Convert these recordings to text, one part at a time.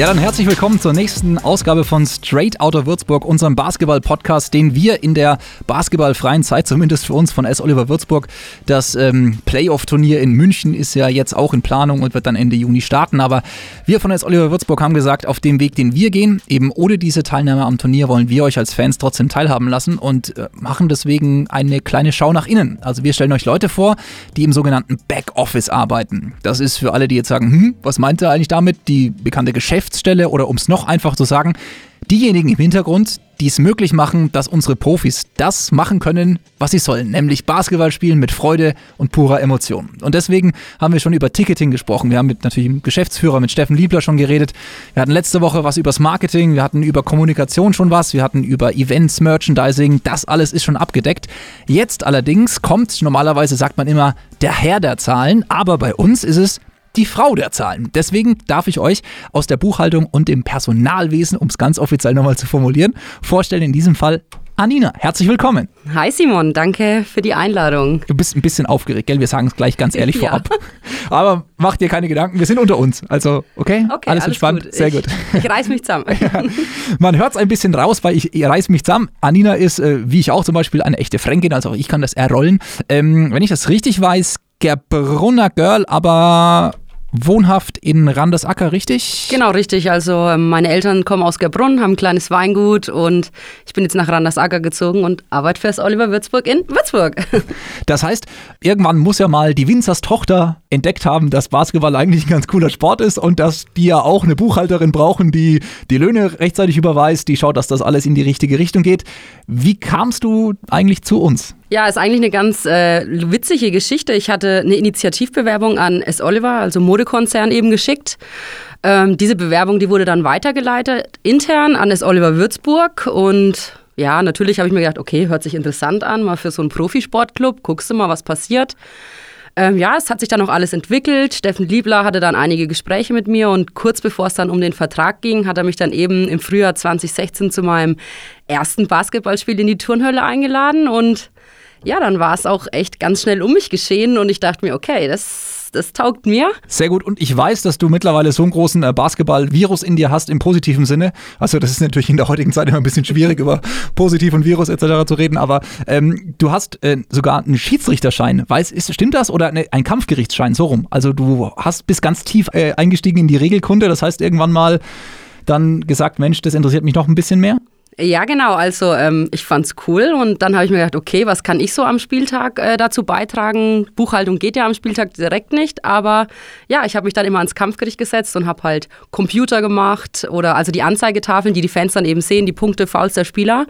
Ja, dann herzlich willkommen zur nächsten Ausgabe von Straight Outta Würzburg, unserem Basketball-Podcast, den wir in der basketballfreien Zeit, zumindest für uns von S. Oliver Würzburg, das ähm, Playoff-Turnier in München ist ja jetzt auch in Planung und wird dann Ende Juni starten. Aber wir von S. Oliver Würzburg haben gesagt, auf dem Weg, den wir gehen, eben ohne diese Teilnahme am Turnier, wollen wir euch als Fans trotzdem teilhaben lassen und äh, machen deswegen eine kleine Schau nach innen. Also wir stellen euch Leute vor, die im sogenannten Backoffice arbeiten. Das ist für alle, die jetzt sagen, hm, was meint er eigentlich damit? Die bekannte Geschäfts Geschäftsstelle oder um es noch einfach zu sagen, diejenigen im Hintergrund, die es möglich machen, dass unsere Profis das machen können, was sie sollen, nämlich Basketball spielen mit Freude und purer Emotion. Und deswegen haben wir schon über Ticketing gesprochen. Wir haben mit natürlich dem Geschäftsführer, mit Steffen Liebler schon geredet. Wir hatten letzte Woche was übers Marketing, wir hatten über Kommunikation schon was, wir hatten über Events, Merchandising, das alles ist schon abgedeckt. Jetzt allerdings kommt, normalerweise sagt man immer, der Herr der Zahlen, aber bei uns ist es die Frau der Zahlen. Deswegen darf ich euch aus der Buchhaltung und dem Personalwesen, um es ganz offiziell nochmal zu formulieren, vorstellen, in diesem Fall Anina. Herzlich willkommen. Hi Simon, danke für die Einladung. Du bist ein bisschen aufgeregt, gell? Wir sagen es gleich ganz ehrlich ja. vorab. Aber mach dir keine Gedanken, wir sind unter uns. Also, okay? okay alles, alles entspannt. Gut. Sehr ich, gut. Ich reiß mich zusammen. ja. Man hört es ein bisschen raus, weil ich, ich reiß mich zusammen. Anina ist, äh, wie ich auch zum Beispiel, eine echte Fränkin, also auch ich kann das errollen. Ähm, wenn ich das richtig weiß, Gerbrunner Girl, aber wohnhaft in Randesacker, richtig? Genau, richtig. Also ähm, meine Eltern kommen aus Gerbrunn, haben ein kleines Weingut und ich bin jetzt nach Randesacker gezogen und arbeite fürs Oliver Würzburg in Würzburg. Das heißt, irgendwann muss ja mal die Winzers Tochter entdeckt haben, dass Basketball eigentlich ein ganz cooler Sport ist und dass die ja auch eine Buchhalterin brauchen, die die Löhne rechtzeitig überweist, die schaut, dass das alles in die richtige Richtung geht. Wie kamst du eigentlich zu uns? Ja, ist eigentlich eine ganz äh, witzige Geschichte. Ich hatte eine Initiativbewerbung an S. Oliver, also Modekonzern, eben geschickt. Ähm, diese Bewerbung, die wurde dann weitergeleitet intern an S. Oliver Würzburg und ja, natürlich habe ich mir gedacht, okay, hört sich interessant an, mal für so einen Profisportclub, guckst du mal, was passiert. Ähm, ja, es hat sich dann auch alles entwickelt. Steffen Liebler hatte dann einige Gespräche mit mir und kurz bevor es dann um den Vertrag ging, hat er mich dann eben im Frühjahr 2016 zu meinem ersten Basketballspiel in die Turnhölle eingeladen und ja, dann war es auch echt ganz schnell um mich geschehen und ich dachte mir, okay, das, das taugt mir. Sehr gut. Und ich weiß, dass du mittlerweile so einen großen äh, Basketball-Virus in dir hast, im positiven Sinne. Also, das ist natürlich in der heutigen Zeit immer ein bisschen schwierig, über Positiv und Virus etc. zu reden. Aber ähm, du hast äh, sogar einen Schiedsrichterschein. Weiß, ist, stimmt das? Oder ne, ein Kampfgerichtsschein, so rum. Also, du hast bist ganz tief äh, eingestiegen in die Regelkunde. Das heißt, irgendwann mal dann gesagt, Mensch, das interessiert mich noch ein bisschen mehr? Ja, genau. Also ähm, ich fand's cool und dann habe ich mir gedacht, okay, was kann ich so am Spieltag äh, dazu beitragen? Buchhaltung geht ja am Spieltag direkt nicht, aber ja, ich habe mich dann immer ans Kampfgericht gesetzt und habe halt Computer gemacht oder also die Anzeigetafeln, die die Fans dann eben sehen, die Punkte, Fouls der Spieler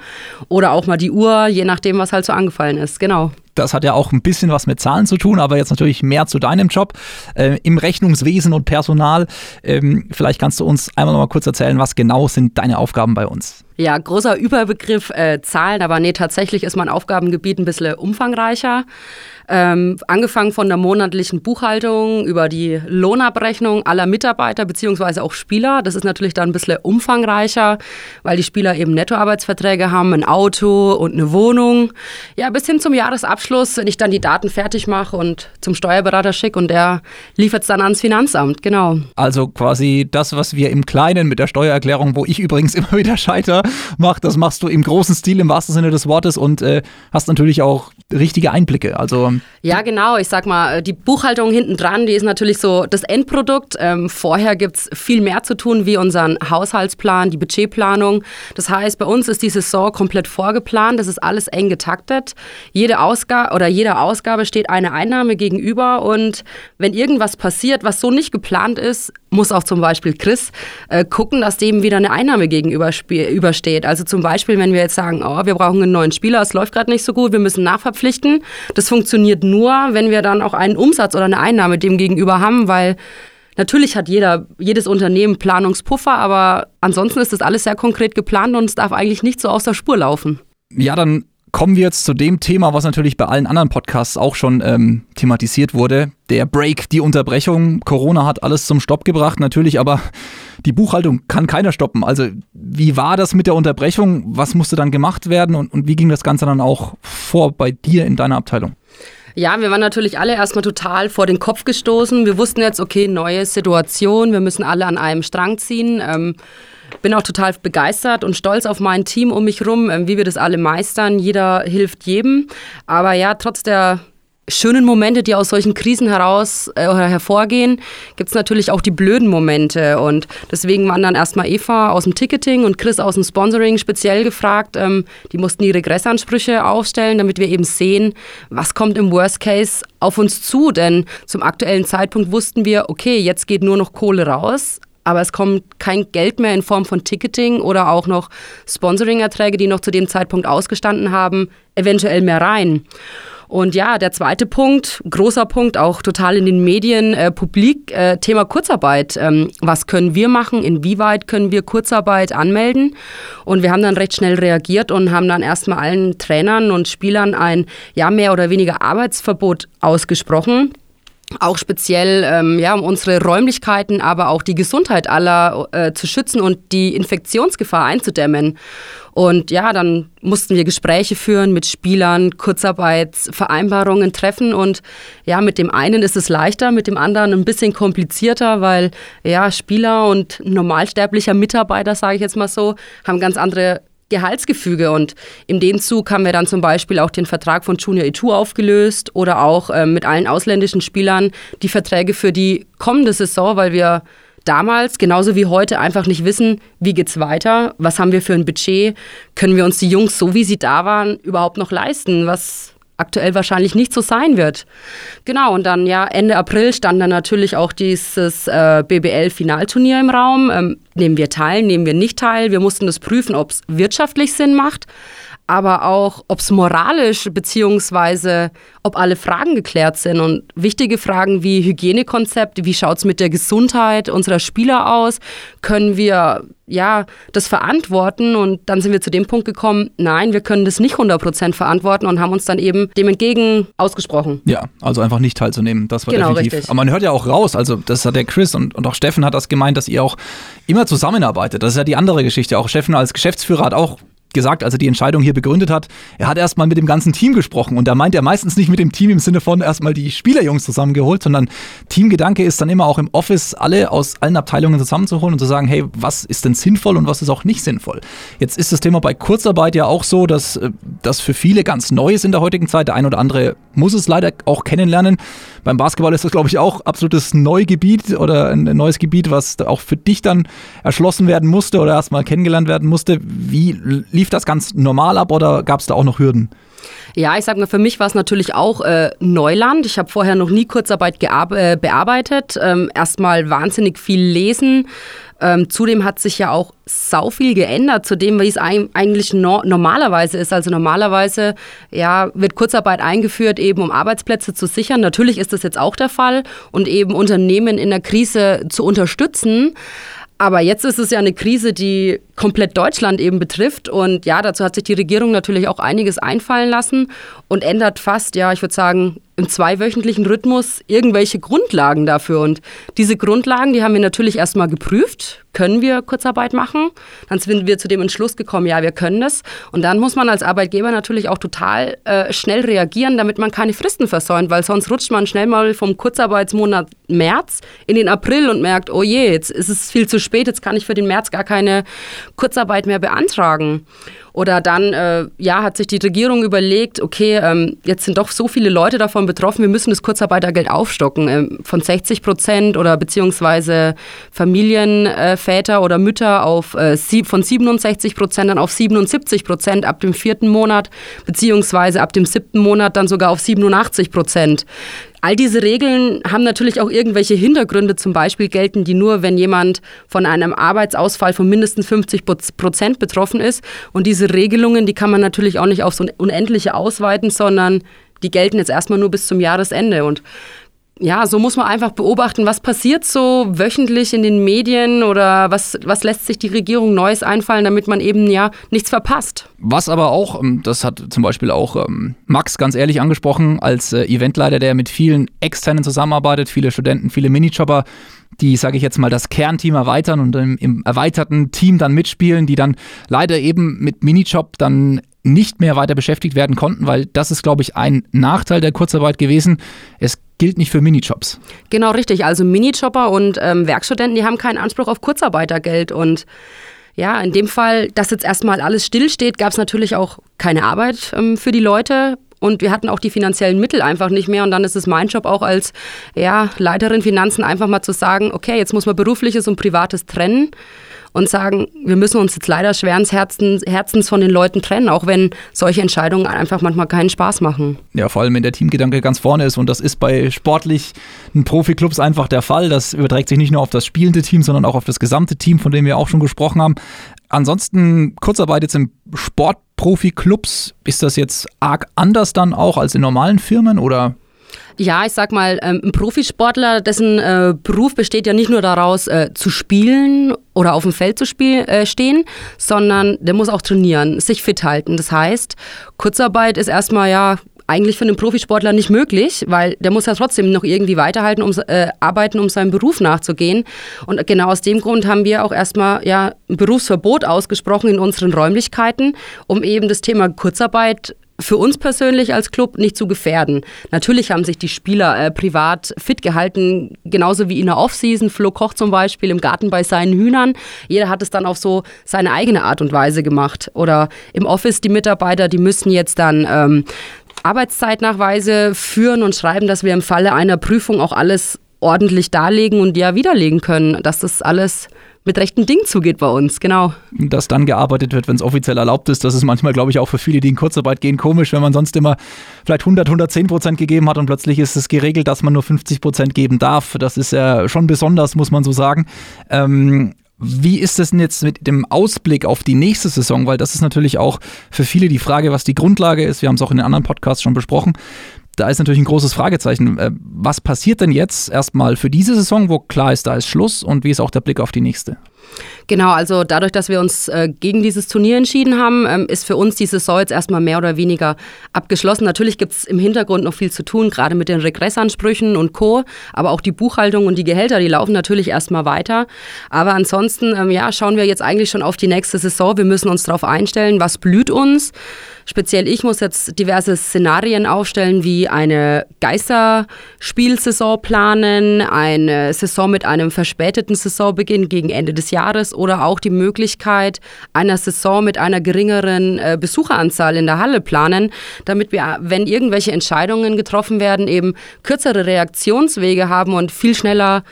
oder auch mal die Uhr, je nachdem, was halt so angefallen ist. Genau. Das hat ja auch ein bisschen was mit Zahlen zu tun, aber jetzt natürlich mehr zu deinem Job äh, im Rechnungswesen und Personal. Ähm, vielleicht kannst du uns einmal noch mal kurz erzählen, was genau sind deine Aufgaben bei uns? Ja, großer Überbegriff äh, Zahlen, aber nee, tatsächlich ist mein Aufgabengebiet ein bisschen umfangreicher. Ähm, angefangen von der monatlichen Buchhaltung über die Lohnabrechnung aller Mitarbeiter beziehungsweise auch Spieler. Das ist natürlich dann ein bisschen umfangreicher, weil die Spieler eben Nettoarbeitsverträge haben, ein Auto und eine Wohnung. Ja, bis hin zum Jahresabschluss, wenn ich dann die Daten fertig mache und zum Steuerberater schicke und der liefert es dann ans Finanzamt, genau. Also quasi das, was wir im Kleinen mit der Steuererklärung, wo ich übrigens immer wieder scheiter, mache, das machst du im großen Stil im wahrsten Sinne des Wortes und äh, hast natürlich auch richtige Einblicke. Also ja, genau. Ich sag mal, die Buchhaltung hinten dran, die ist natürlich so das Endprodukt. Ähm, vorher gibt es viel mehr zu tun, wie unseren Haushaltsplan, die Budgetplanung. Das heißt, bei uns ist die Saison komplett vorgeplant. Das ist alles eng getaktet. Jede Ausgabe oder jeder Ausgabe steht eine Einnahme gegenüber. Und wenn irgendwas passiert, was so nicht geplant ist, muss auch zum Beispiel Chris äh, gucken, dass dem wieder eine Einnahme gegenübersteht. Also zum Beispiel, wenn wir jetzt sagen, oh, wir brauchen einen neuen Spieler, es läuft gerade nicht so gut, wir müssen nachverpflichten. Das funktioniert nur, wenn wir dann auch einen Umsatz oder eine Einnahme dem gegenüber haben, weil Natürlich hat jeder, jedes Unternehmen Planungspuffer, aber ansonsten ist das alles sehr konkret geplant und es darf eigentlich nicht so aus der Spur laufen. Ja, dann kommen wir jetzt zu dem Thema, was natürlich bei allen anderen Podcasts auch schon ähm, thematisiert wurde. Der Break, die Unterbrechung. Corona hat alles zum Stopp gebracht, natürlich, aber die Buchhaltung kann keiner stoppen. Also, wie war das mit der Unterbrechung? Was musste dann gemacht werden und, und wie ging das Ganze dann auch vor bei dir in deiner Abteilung? Ja, wir waren natürlich alle erstmal total vor den Kopf gestoßen. Wir wussten jetzt, okay, neue Situation, wir müssen alle an einem Strang ziehen. Ähm, bin auch total begeistert und stolz auf mein Team um mich rum, ähm, wie wir das alle meistern. Jeder hilft jedem. Aber ja, trotz der schönen Momente, die aus solchen Krisen heraus äh, hervorgehen, gibt es natürlich auch die blöden Momente. Und deswegen waren dann erstmal Eva aus dem Ticketing und Chris aus dem Sponsoring speziell gefragt. Ähm, die mussten die Regressansprüche aufstellen, damit wir eben sehen, was kommt im Worst Case auf uns zu. Denn zum aktuellen Zeitpunkt wussten wir, okay, jetzt geht nur noch Kohle raus. Aber es kommt kein Geld mehr in Form von Ticketing oder auch noch Sponsoring-Erträge, die noch zu dem Zeitpunkt ausgestanden haben, eventuell mehr rein. Und ja, der zweite Punkt, großer Punkt, auch total in den Medien, äh, publik, äh, Thema Kurzarbeit. Ähm, was können wir machen? Inwieweit können wir Kurzarbeit anmelden? Und wir haben dann recht schnell reagiert und haben dann erstmal allen Trainern und Spielern ein ja mehr oder weniger Arbeitsverbot ausgesprochen auch speziell ähm, ja, um unsere Räumlichkeiten, aber auch die Gesundheit aller äh, zu schützen und die Infektionsgefahr einzudämmen. Und ja, dann mussten wir Gespräche führen mit Spielern, Kurzarbeitsvereinbarungen treffen. Und ja, mit dem einen ist es leichter, mit dem anderen ein bisschen komplizierter, weil ja, Spieler und normalsterblicher Mitarbeiter, sage ich jetzt mal so, haben ganz andere Gehaltsgefüge. Und in dem Zug haben wir dann zum Beispiel auch den Vertrag von Junior E2 aufgelöst oder auch äh, mit allen ausländischen Spielern die Verträge für die kommende Saison, weil wir damals, genauso wie heute, einfach nicht wissen, wie geht's weiter, was haben wir für ein Budget, können wir uns die Jungs, so wie sie da waren, überhaupt noch leisten, was aktuell wahrscheinlich nicht so sein wird. Genau, und dann ja, Ende April stand dann natürlich auch dieses äh, BBL-Finalturnier im Raum. Ähm, nehmen wir teil, nehmen wir nicht teil. Wir mussten das prüfen, ob es wirtschaftlich Sinn macht aber auch, ob es moralisch beziehungsweise ob alle Fragen geklärt sind. Und wichtige Fragen wie Hygienekonzept, wie schaut es mit der Gesundheit unserer Spieler aus, können wir ja das verantworten? Und dann sind wir zu dem Punkt gekommen, nein, wir können das nicht 100% verantworten und haben uns dann eben dem entgegen ausgesprochen. Ja, also einfach nicht teilzunehmen, das war genau, definitiv. Richtig. Aber man hört ja auch raus, also das hat der Chris und, und auch Steffen hat das gemeint, dass ihr auch immer zusammenarbeitet. Das ist ja die andere Geschichte. Auch Steffen als Geschäftsführer hat auch gesagt, als er die Entscheidung hier begründet hat, er hat erstmal mit dem ganzen Team gesprochen und da meint er meistens nicht mit dem Team im Sinne von erstmal die Spielerjungs zusammengeholt, sondern Teamgedanke ist dann immer auch im Office alle aus allen Abteilungen zusammenzuholen und zu sagen, hey, was ist denn sinnvoll und was ist auch nicht sinnvoll. Jetzt ist das Thema bei Kurzarbeit ja auch so, dass äh, das für viele ganz neu ist in der heutigen Zeit. Der ein oder andere muss es leider auch kennenlernen. Beim Basketball ist das, glaube ich, auch absolutes Neugebiet oder ein neues Gebiet, was auch für dich dann erschlossen werden musste oder erstmal kennengelernt werden musste. Wie lief das ganz normal ab oder gab es da auch noch Hürden? Ja, ich sag mal, für mich war es natürlich auch äh, Neuland. Ich habe vorher noch nie Kurzarbeit äh, bearbeitet. Ähm, Erstmal wahnsinnig viel lesen. Ähm, zudem hat sich ja auch sau viel geändert zu dem, wie es eigentlich no normalerweise ist. Also normalerweise ja, wird Kurzarbeit eingeführt, eben um Arbeitsplätze zu sichern. Natürlich ist das jetzt auch der Fall und eben Unternehmen in der Krise zu unterstützen. Aber jetzt ist es ja eine Krise, die komplett Deutschland eben betrifft. Und ja, dazu hat sich die Regierung natürlich auch einiges einfallen lassen und ändert fast, ja, ich würde sagen, im zweiwöchentlichen Rhythmus irgendwelche Grundlagen dafür. Und diese Grundlagen, die haben wir natürlich erstmal geprüft. Können wir Kurzarbeit machen? Dann sind wir zu dem Entschluss gekommen, ja, wir können das. Und dann muss man als Arbeitgeber natürlich auch total äh, schnell reagieren, damit man keine Fristen versäumt, weil sonst rutscht man schnell mal vom Kurzarbeitsmonat März in den April und merkt, oh je, jetzt ist es viel zu spät, jetzt kann ich für den März gar keine Kurzarbeit mehr beantragen. Oder dann, äh, ja, hat sich die Regierung überlegt, okay, ähm, jetzt sind doch so viele Leute davon betroffen, wir müssen das Kurzarbeitergeld aufstocken ähm, von 60 Prozent oder beziehungsweise Familienväter äh, oder Mütter auf, äh, von 67 Prozent dann auf 77 Prozent ab dem vierten Monat, beziehungsweise ab dem siebten Monat dann sogar auf 87 Prozent. All diese Regeln haben natürlich auch irgendwelche Hintergründe. Zum Beispiel gelten die nur, wenn jemand von einem Arbeitsausfall von mindestens 50 Prozent betroffen ist. Und diese Regelungen, die kann man natürlich auch nicht aufs Unendliche ausweiten, sondern die gelten jetzt erstmal nur bis zum Jahresende. Und ja, so muss man einfach beobachten, was passiert so wöchentlich in den Medien oder was, was lässt sich die Regierung Neues einfallen, damit man eben ja nichts verpasst. Was aber auch, ähm, das hat zum Beispiel auch ähm, Max ganz ehrlich angesprochen, als äh, Eventleiter, der mit vielen Externen zusammenarbeitet, viele Studenten, viele Minijobber, die, sage ich jetzt mal, das Kernteam erweitern und im, im, erweiterten Team dann mitspielen, die dann leider eben mit Minijob dann nicht mehr weiter beschäftigt werden konnten, weil das ist, glaube ich, ein Nachteil der Kurzarbeit gewesen. Es gilt nicht für Minijobs. Genau richtig. Also Minijobber und ähm, Werkstudenten, die haben keinen Anspruch auf Kurzarbeitergeld und ja, in dem Fall, dass jetzt erstmal alles stillsteht, gab es natürlich auch keine Arbeit ähm, für die Leute. Und wir hatten auch die finanziellen Mittel einfach nicht mehr. Und dann ist es mein Job auch als ja, Leiterin Finanzen einfach mal zu sagen, okay, jetzt muss man berufliches und privates trennen und sagen, wir müssen uns jetzt leider schweren Herzens, Herzens von den Leuten trennen, auch wenn solche Entscheidungen einfach manchmal keinen Spaß machen. Ja, vor allem wenn der Teamgedanke ganz vorne ist und das ist bei sportlichen Profiklubs einfach der Fall. Das überträgt sich nicht nur auf das spielende Team, sondern auch auf das gesamte Team, von dem wir auch schon gesprochen haben. Ansonsten Kurzarbeit jetzt im Sportprofiklubs, ist das jetzt arg anders dann auch als in normalen Firmen oder ja, ich sag mal, ähm, ein Profisportler, dessen äh, Beruf besteht ja nicht nur daraus, äh, zu spielen oder auf dem Feld zu spiel, äh, stehen, sondern der muss auch trainieren, sich fit halten. Das heißt, Kurzarbeit ist erstmal ja eigentlich für einen Profisportler nicht möglich, weil der muss ja trotzdem noch irgendwie weiterhalten, um, äh, arbeiten, um seinem Beruf nachzugehen. Und genau aus dem Grund haben wir auch erstmal ja, ein Berufsverbot ausgesprochen in unseren Räumlichkeiten, um eben das Thema Kurzarbeit für uns persönlich als Club nicht zu gefährden. Natürlich haben sich die Spieler äh, privat fit gehalten, genauso wie in der Offseason. Flo Koch zum Beispiel im Garten bei seinen Hühnern. Jeder hat es dann auf so seine eigene Art und Weise gemacht. Oder im Office die Mitarbeiter, die müssen jetzt dann ähm, Arbeitszeitnachweise führen und schreiben, dass wir im Falle einer Prüfung auch alles ordentlich darlegen und ja widerlegen können, dass das alles mit rechten Dingen zugeht bei uns, genau. Dass dann gearbeitet wird, wenn es offiziell erlaubt ist, das ist manchmal, glaube ich, auch für viele, die in Kurzarbeit gehen, komisch, wenn man sonst immer vielleicht 100, 110 Prozent gegeben hat und plötzlich ist es geregelt, dass man nur 50 Prozent geben darf. Das ist ja schon besonders, muss man so sagen. Ähm, wie ist es denn jetzt mit dem Ausblick auf die nächste Saison? Weil das ist natürlich auch für viele die Frage, was die Grundlage ist. Wir haben es auch in den anderen Podcasts schon besprochen da ist natürlich ein großes Fragezeichen. Äh, was passiert denn jetzt erstmal für diese Saison, wo klar ist, da ist Schluss und wie ist auch der Blick auf die nächste? Genau, also dadurch, dass wir uns äh, gegen dieses Turnier entschieden haben, ähm, ist für uns die Saison jetzt erstmal mehr oder weniger abgeschlossen. Natürlich gibt es im Hintergrund noch viel zu tun, gerade mit den Regressansprüchen und Co. Aber auch die Buchhaltung und die Gehälter, die laufen natürlich erstmal weiter. Aber ansonsten, ähm, ja, schauen wir jetzt eigentlich schon auf die nächste Saison. Wir müssen uns darauf einstellen, was blüht uns. Speziell ich muss jetzt diverse Szenarien aufstellen, wie eine Geisterspielsaison planen, eine Saison mit einem verspäteten Saisonbeginn gegen Ende des Jahres oder auch die Möglichkeit einer Saison mit einer geringeren äh, Besucheranzahl in der Halle planen, damit wir, wenn irgendwelche Entscheidungen getroffen werden, eben kürzere Reaktionswege haben und viel schneller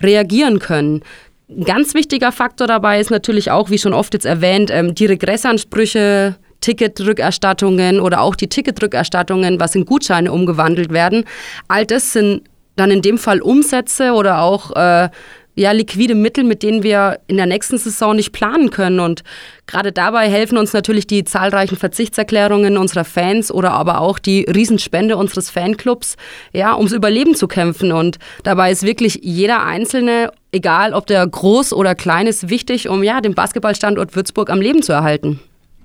reagieren können. Ein ganz wichtiger Faktor dabei ist natürlich auch, wie schon oft jetzt erwähnt, ähm, die Regressansprüche Ticketrückerstattungen oder auch die Ticketrückerstattungen, was in Gutscheine umgewandelt werden. All das sind dann in dem Fall Umsätze oder auch äh, ja, liquide Mittel, mit denen wir in der nächsten Saison nicht planen können. Und gerade dabei helfen uns natürlich die zahlreichen Verzichtserklärungen unserer Fans oder aber auch die Riesenspende unseres Fanclubs, ja, ums Überleben zu kämpfen. Und dabei ist wirklich jeder Einzelne, egal ob der groß oder klein ist, wichtig, um ja, den Basketballstandort Würzburg am Leben zu erhalten.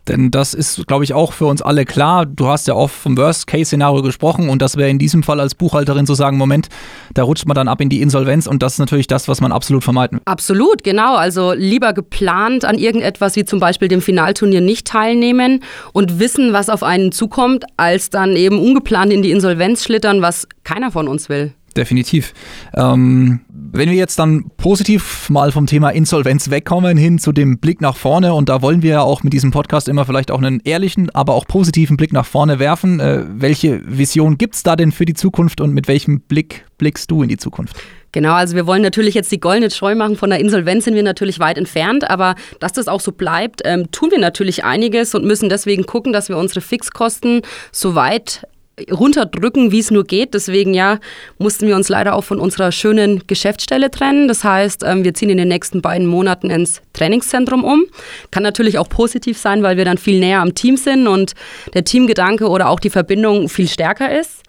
Denn das ist, glaube ich, auch für uns alle klar. Du hast ja oft vom Worst-Case-Szenario gesprochen und das wäre in diesem Fall als Buchhalterin zu sagen, Moment, da rutscht man dann ab in die Insolvenz und das ist natürlich das, was man absolut vermeiden will. Absolut, genau. Also lieber geplant an irgendetwas wie zum Beispiel dem Finalturnier nicht teilnehmen und wissen, was auf einen zukommt, als dann eben ungeplant in die Insolvenz schlittern, was keiner von uns will definitiv. Ähm, wenn wir jetzt dann positiv mal vom Thema Insolvenz wegkommen, hin zu dem Blick nach vorne, und da wollen wir ja auch mit diesem Podcast immer vielleicht auch einen ehrlichen, aber auch positiven Blick nach vorne werfen. Äh, welche Vision gibt es da denn für die Zukunft und mit welchem Blick blickst du in die Zukunft? Genau, also wir wollen natürlich jetzt die goldene Scheu machen. Von der Insolvenz sind wir natürlich weit entfernt, aber dass das auch so bleibt, ähm, tun wir natürlich einiges und müssen deswegen gucken, dass wir unsere Fixkosten so weit runterdrücken, wie es nur geht. Deswegen ja, mussten wir uns leider auch von unserer schönen Geschäftsstelle trennen. Das heißt, ähm, wir ziehen in den nächsten beiden Monaten ins Trainingszentrum um. Kann natürlich auch positiv sein, weil wir dann viel näher am Team sind und der Teamgedanke oder auch die Verbindung viel stärker ist.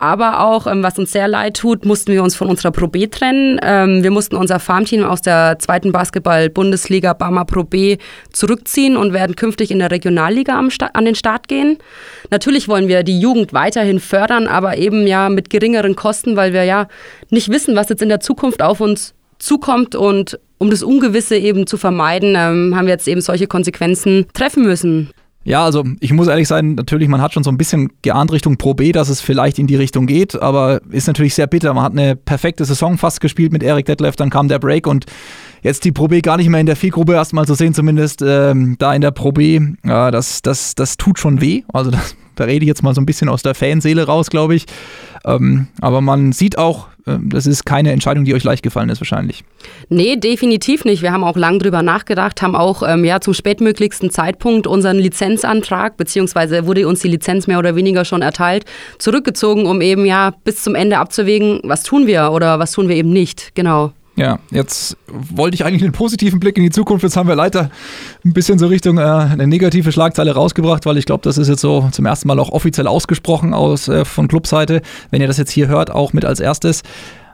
Aber auch, ähm, was uns sehr leid tut, mussten wir uns von unserer Pro B trennen. Ähm, wir mussten unser Farmteam aus der zweiten Basketball-Bundesliga Bama Pro B zurückziehen und werden künftig in der Regionalliga an den Start gehen. Natürlich wollen wir die Jugend weiterhin fördern, aber eben ja mit geringeren Kosten, weil wir ja nicht wissen, was jetzt in der Zukunft auf uns zukommt und um das Ungewisse eben zu vermeiden, ähm, haben wir jetzt eben solche Konsequenzen treffen müssen. Ja, also ich muss ehrlich sein, natürlich, man hat schon so ein bisschen geahnt Richtung Pro B, dass es vielleicht in die Richtung geht, aber ist natürlich sehr bitter. Man hat eine perfekte Saison fast gespielt mit Eric Detlef, dann kam der Break und jetzt die Pro B gar nicht mehr in der Viehgruppe erstmal zu sehen, zumindest ähm, da in der Pro B, ja, das, das, das tut schon weh. Also das, da rede ich jetzt mal so ein bisschen aus der Fanseele raus, glaube ich. Ähm, aber man sieht auch, das ist keine Entscheidung, die euch leicht gefallen ist wahrscheinlich. Nee, definitiv nicht. Wir haben auch lang drüber nachgedacht, haben auch ähm, ja, zum spätmöglichsten Zeitpunkt unseren Lizenzantrag, beziehungsweise wurde uns die Lizenz mehr oder weniger schon erteilt, zurückgezogen, um eben ja bis zum Ende abzuwägen, was tun wir oder was tun wir eben nicht. Genau. Ja, jetzt wollte ich eigentlich einen positiven Blick in die Zukunft. Jetzt haben wir leider ein bisschen so Richtung äh, eine negative Schlagzeile rausgebracht, weil ich glaube, das ist jetzt so zum ersten Mal auch offiziell ausgesprochen aus äh, von Clubseite. Wenn ihr das jetzt hier hört, auch mit als erstes.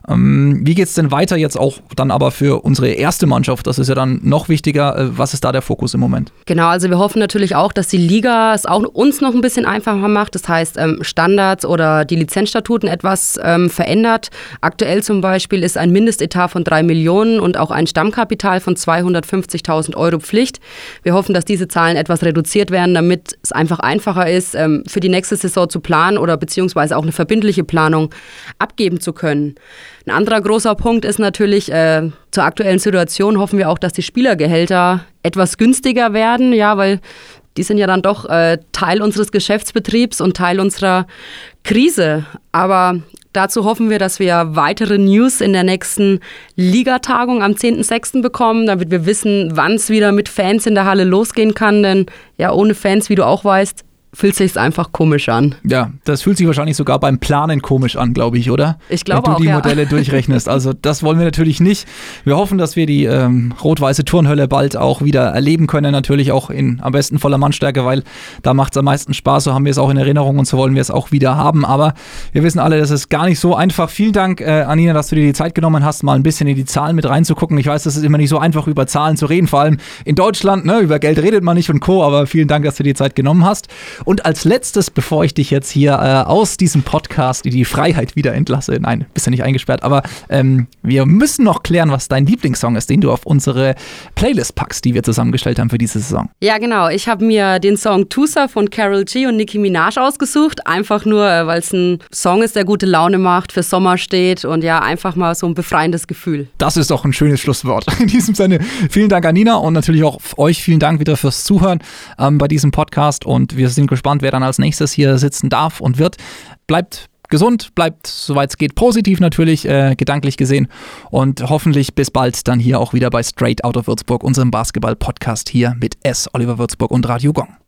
Ähm, wie geht es denn weiter jetzt auch dann aber für unsere erste Mannschaft? Das ist ja dann noch wichtiger. Äh, was ist da der Fokus im Moment? Genau, also wir hoffen natürlich auch, dass die Liga es auch uns noch ein bisschen einfacher macht. Das heißt, ähm, Standards oder die Lizenzstatuten etwas ähm, verändert. Aktuell zum Beispiel ist ein Mindestetat von drei Millionen und auch ein Stammkapital von 250.000 Euro Pflicht. Wir hoffen, dass diese Zahlen etwas reduziert werden, damit es einfach einfacher ist, für die nächste Saison zu planen oder beziehungsweise auch eine verbindliche Planung abgeben zu können. Ein anderer großer Punkt ist natürlich, äh, zur aktuellen Situation hoffen wir auch, dass die Spielergehälter etwas günstiger werden, ja, weil die sind ja dann doch äh, Teil unseres Geschäftsbetriebs und Teil unserer Krise. Aber dazu hoffen wir, dass wir weitere News in der nächsten Ligatagung am 10.06. bekommen, damit wir wissen, wann es wieder mit Fans in der Halle losgehen kann. Denn ja, ohne Fans, wie du auch weißt, fühlt sich einfach komisch an. Ja, das fühlt sich wahrscheinlich sogar beim Planen komisch an, glaube ich, oder? Ich glaube auch, Wenn du die ja. Modelle durchrechnest. Also das wollen wir natürlich nicht. Wir hoffen, dass wir die ähm, rot-weiße Turnhölle bald auch wieder erleben können, natürlich auch in am besten voller Mannstärke, weil da macht es am meisten Spaß. So haben wir es auch in Erinnerung und so wollen wir es auch wieder haben. Aber wir wissen alle, das ist gar nicht so einfach. Vielen Dank, äh, Anina, dass du dir die Zeit genommen hast, mal ein bisschen in die Zahlen mit reinzugucken. Ich weiß, das ist immer nicht so einfach, über Zahlen zu reden, vor allem in Deutschland. Ne? Über Geld redet man nicht und Co. Aber vielen Dank, dass du dir die Zeit genommen hast. Und als letztes bevor ich dich jetzt hier äh, aus diesem Podcast in die Freiheit wieder entlasse. Nein, bist ja nicht eingesperrt, aber ähm, wir müssen noch klären, was dein Lieblingssong ist, den du auf unsere Playlist packst, die wir zusammengestellt haben für diese Saison. Ja, genau. Ich habe mir den Song Tusa von Carol G und Nicki Minaj ausgesucht. Einfach nur, äh, weil es ein Song ist, der gute Laune macht, für Sommer steht und ja, einfach mal so ein befreiendes Gefühl. Das ist doch ein schönes Schlusswort. In diesem Sinne, vielen Dank an Nina und natürlich auch euch vielen Dank wieder fürs Zuhören ähm, bei diesem Podcast und wir sind gespannt, wer dann als nächstes hier sitzen darf und wird. Bleibt gesund, bleibt, soweit es geht, positiv natürlich, äh, gedanklich gesehen. Und hoffentlich bis bald dann hier auch wieder bei Straight Out of Würzburg, unserem Basketball-Podcast hier mit S. Oliver Würzburg und Radio Gong.